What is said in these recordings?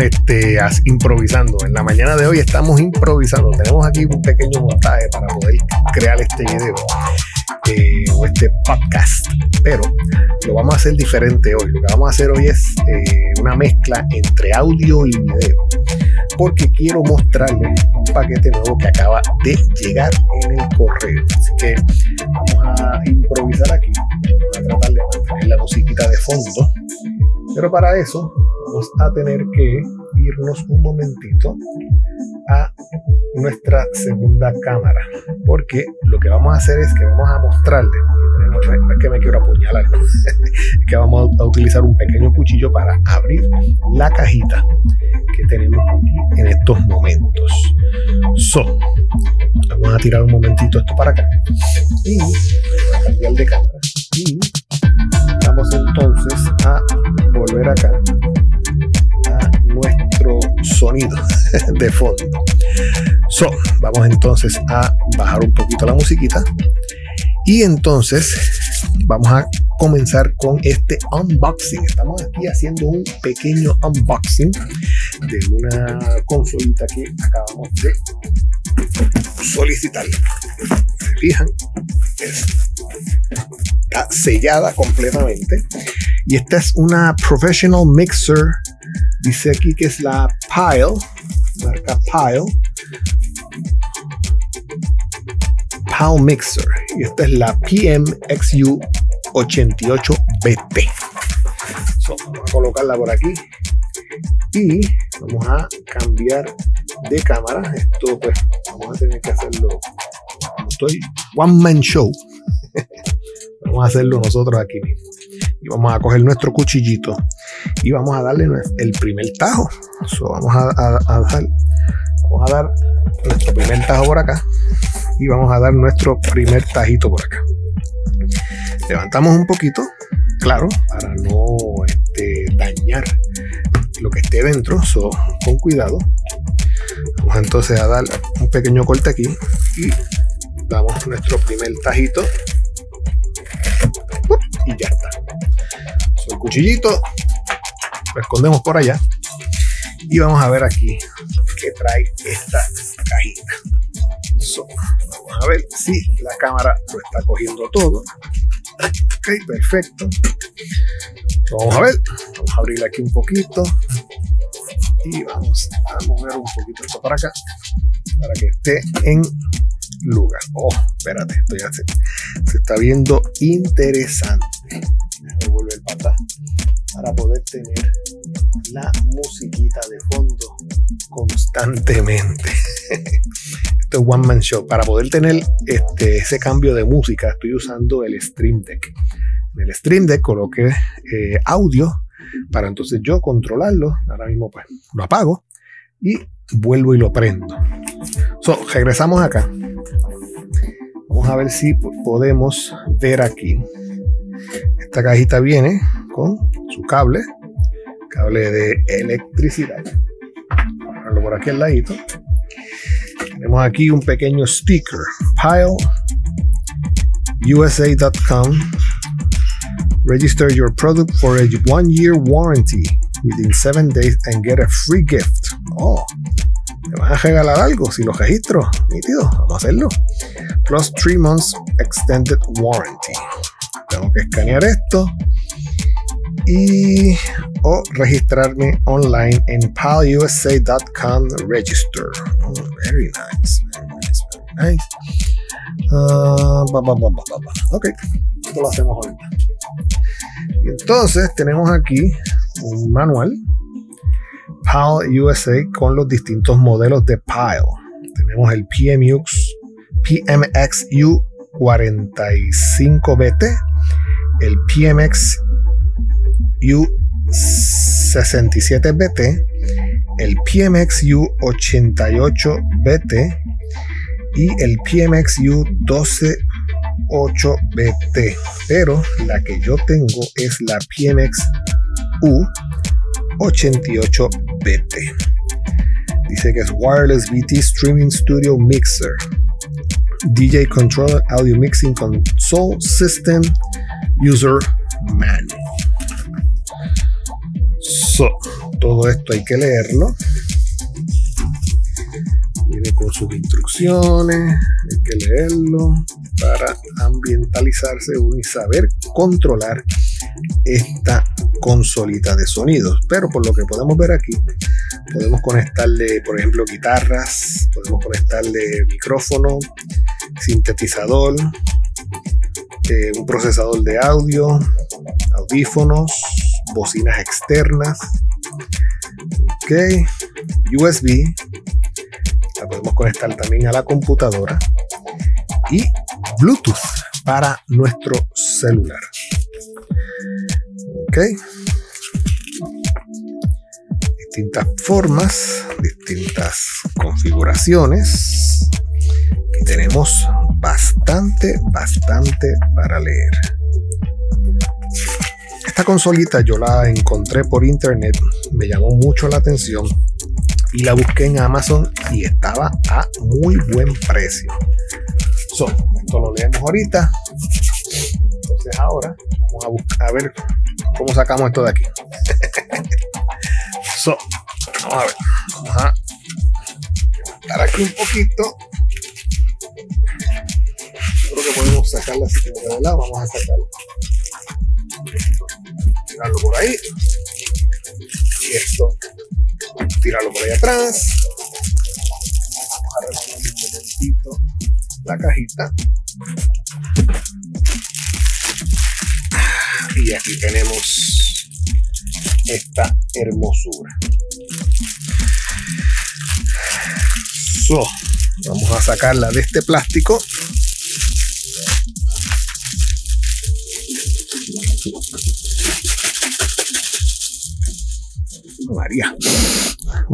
este, improvisando. En la mañana de hoy estamos improvisando. Tenemos aquí un pequeño montaje para poder crear este video eh, o este podcast. Pero lo vamos a hacer diferente hoy. Lo que vamos a hacer hoy es eh, una mezcla entre audio y video. Porque quiero mostrarles un paquete nuevo que acaba de llegar en el correo. Así que vamos a improvisar aquí. Vamos a tratar de mantener la musiquita de fondo. Pero para eso vamos a tener que irnos un momentito a nuestra segunda cámara. Porque lo que vamos a hacer es que vamos a mostrarle, es que me quiero apuñalar, que vamos a utilizar un pequeño cuchillo para abrir la cajita que tenemos aquí en estos momentos. So, vamos a tirar un momentito esto para acá y a cambiar de cámara. Y vamos entonces a volver acá sonido de fondo. So, vamos entonces a bajar un poquito la musiquita y entonces vamos a comenzar con este unboxing. Estamos aquí haciendo un pequeño unboxing de una consolita que acabamos de solicitar. ¿Se fijan? Está sellada completamente. Y esta es una Professional Mixer. Dice aquí que es la Pile. Marca Pile. Pile Mixer. Y esta es la PMXU 88BT. vamos a colocarla por aquí. Y vamos a cambiar de cámara. Esto pues vamos a tener que hacerlo. estoy one man show. vamos a hacerlo nosotros aquí mismo. Y vamos a coger nuestro cuchillito y vamos a darle el primer tajo. vamos a, dar, vamos a dar nuestro primer tajo por acá y vamos a dar nuestro primer tajito por acá. Levantamos un poquito, claro, para no este, dañar lo que esté dentro, con cuidado. Vamos entonces a dar un pequeño corte aquí y damos nuestro primer tajito cuchillito lo escondemos por allá y vamos a ver aquí qué trae esta cajita. vamos a ver si la cámara lo está cogiendo todo. Ok, perfecto. vamos a ver, vamos a abrir aquí un poquito y vamos a mover un poquito esto para acá para que esté en lugar. Oh, espérate, esto ya se, se está viendo interesante. Para poder tener la musiquita de fondo constantemente. Esto es One Man Show. Para poder tener este, ese cambio de música, estoy usando el Stream Deck. En el Stream Deck coloqué eh, audio para entonces yo controlarlo. Ahora mismo pues lo apago y vuelvo y lo prendo. So, regresamos acá. Vamos a ver si podemos ver aquí. Esta cajita viene con su cable, cable de electricidad. Ponerlo por aquí al ladito. Tenemos aquí un pequeño sticker, pileusa.com. Register your product for a one year warranty within seven days and get a free gift. Oh, me van a regalar algo si lo registro. Nítido, vamos a hacerlo. Plus three months extended warranty. Tengo que escanear esto y o registrarme online en palusa.com register. Oh, very nice, very nice, very nice. Uh, ok, esto lo hacemos ahorita. Y entonces tenemos aquí un manual PAL USA con los distintos modelos de PAL. Tenemos el PMX, PMXU 45BT, el PMX U67BT, el PMX U88BT y el PMX U128BT. Pero la que yo tengo es la PMX U88BT. Dice que es Wireless BT Streaming Studio Mixer. DJ Controller Audio Mixing Console System User Manual. Todo esto hay que leerlo. Viene con sus instrucciones, hay que leerlo para ambientalizarse y saber controlar esta consolita de sonidos. Pero por lo que podemos ver aquí, podemos conectarle, por ejemplo, guitarras, podemos conectarle micrófono, sintetizador, eh, un procesador de audio, audífonos, bocinas externas, ok, USB, la podemos conectar también a la computadora y Bluetooth para nuestro celular. Ok. Distintas formas, distintas configuraciones. Y tenemos bastante, bastante para leer. Esta consolita yo la encontré por internet, me llamó mucho la atención y la busqué en Amazon y estaba a muy buen precio. So, esto lo leemos ahorita. Entonces ahora vamos a, buscar, a ver cómo sacamos esto de aquí. so, vamos a ver. Vamos a dar aquí un poquito. Creo que podemos sacarla así de lado. Vamos a sacarla. Tirarlo por ahí. Y esto tirarlo por ahí atrás. Vamos a remover un momentito la cajita. Y aquí tenemos esta hermosura. Vamos a sacarla de este plástico.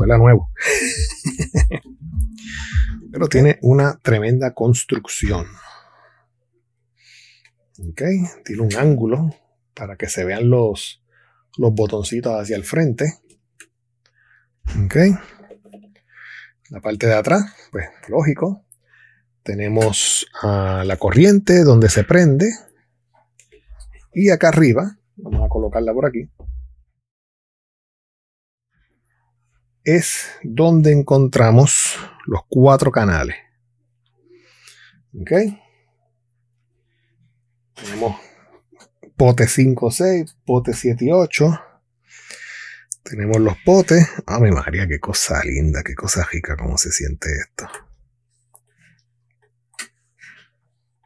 Huele nuevo. Pero tiene una tremenda construcción. Ok, tiene un ángulo para que se vean los, los botoncitos hacia el frente. Ok. La parte de atrás, pues lógico. Tenemos la corriente donde se prende. Y acá arriba, vamos a colocarla por aquí. Es donde encontramos los cuatro canales. ¿Ok? Tenemos pote 5, 6, pote 7 y 8. Tenemos los potes. Ah, mi María, qué cosa linda, qué cosa rica, cómo se siente esto.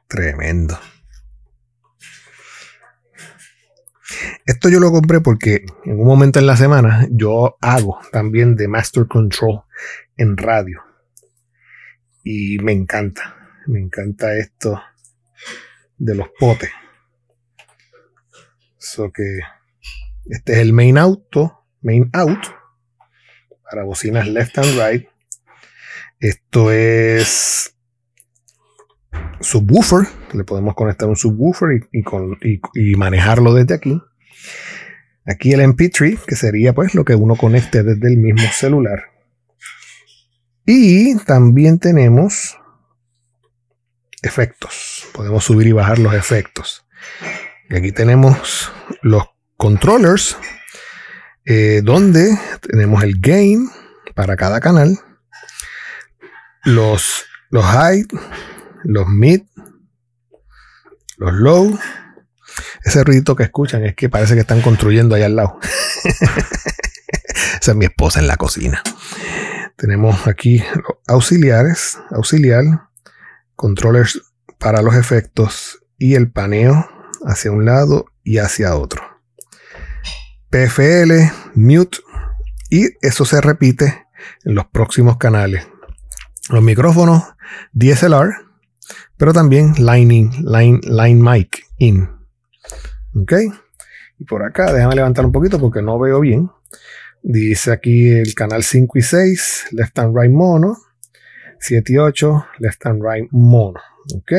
Tremendo. Esto yo lo compré porque en un momento en la semana yo hago también de Master Control en radio. Y me encanta, me encanta esto de los potes. So que este es el main auto, main out para bocinas left and right. Esto es subwoofer, le podemos conectar un subwoofer y, manejarlo desde aquí. Aquí el MP3, que sería pues lo que uno conecte desde el mismo celular. Y también tenemos efectos. Podemos subir y bajar los efectos. Y aquí tenemos los controllers, eh, donde tenemos el gain para cada canal, los, los high, los mid, los low. Ese ruidito que escuchan es que parece que están construyendo allá al lado. Esa es mi esposa en la cocina. Tenemos aquí auxiliares, auxiliar, controllers para los efectos y el paneo hacia un lado y hacia otro. PFL, mute y eso se repite en los próximos canales. Los micrófonos DSLR, pero también line, line, line mic in. Ok. Y por acá, déjame levantar un poquito porque no veo bien. Dice aquí el canal 5 y 6, left and right mono. 7 y 8, left and right mono. Ok.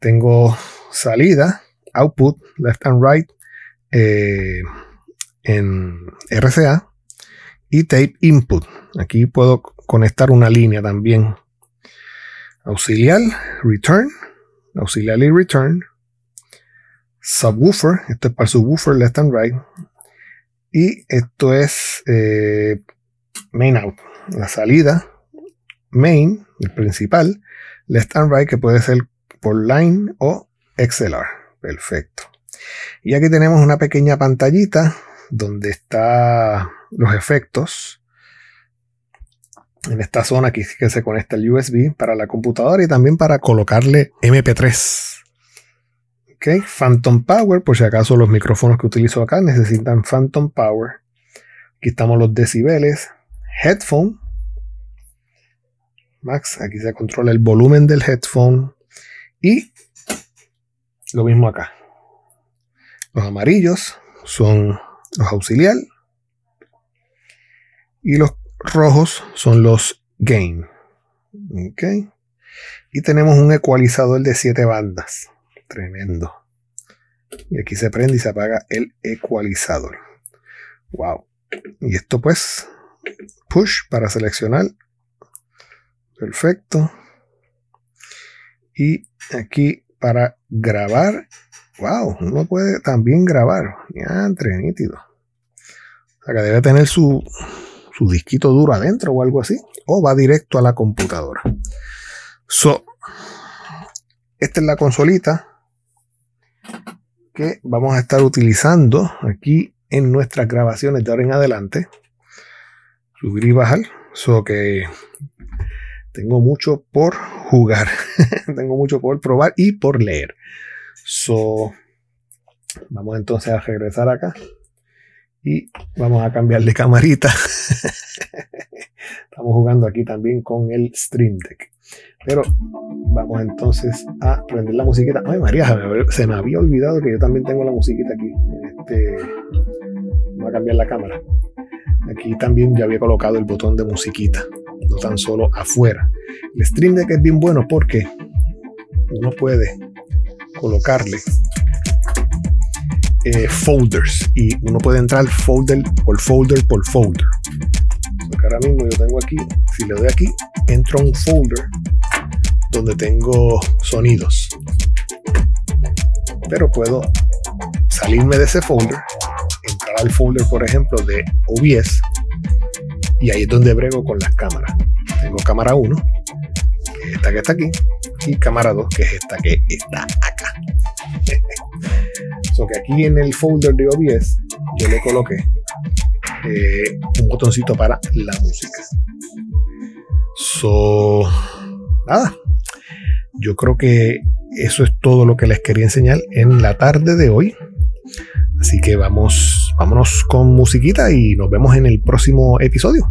Tengo salida, output, left and right eh, en RCA. Y tape input. Aquí puedo conectar una línea también auxiliar, return, auxiliar y return, subwoofer, este es para subwoofer left and right, Y esto es eh, main out, la salida main, el principal, left and right, que puede ser por line o XLR. Perfecto. Y aquí tenemos una pequeña pantallita donde están los efectos. En esta zona aquí que se conecta el USB para la computadora y también para colocarle MP3. Ok, Phantom Power, por si acaso los micrófonos que utilizo acá necesitan Phantom Power. Aquí estamos los decibeles. Headphone. Max, aquí se controla el volumen del headphone. Y lo mismo acá. Los amarillos son los auxiliar. Y los rojos son los gain. Ok. Y tenemos un ecualizador de 7 bandas. Tremendo. Y aquí se prende y se apaga el ecualizador. Wow. Y esto pues, push para seleccionar. Perfecto. Y aquí para grabar wow, uno puede también grabar. Ya, entre nítido. O sea que debe tener su, su disquito duro adentro o algo así. O va directo a la computadora. So, esta es la consolita que vamos a estar utilizando aquí en nuestras grabaciones de ahora en adelante. Subir y bajar. So que tengo mucho por jugar. tengo mucho por probar y por leer. So, vamos entonces a regresar acá y vamos a cambiar de camarita. Estamos jugando aquí también con el Stream Deck. Pero vamos entonces a prender la musiquita. Ay, María, se me había olvidado que yo también tengo la musiquita aquí. Este, voy a cambiar la cámara. Aquí también ya había colocado el botón de musiquita, no tan solo afuera. El Stream Deck es bien bueno porque uno puede colocarle eh, folders y uno puede entrar folder por folder por folder. ahora mismo yo tengo aquí, si le doy aquí, entro a un folder donde tengo sonidos. Pero puedo salirme de ese folder, entrar al folder, por ejemplo, de OBS y ahí es donde brego con las cámaras. Tengo cámara 1, que es esta que está aquí, y cámara 2, que es esta que está acá. so que aquí en el folder de OBS yo le coloqué eh, un botoncito para la música. So, nada. Yo creo que eso es todo lo que les quería enseñar en la tarde de hoy. Así que vamos, vámonos con musiquita y nos vemos en el próximo episodio.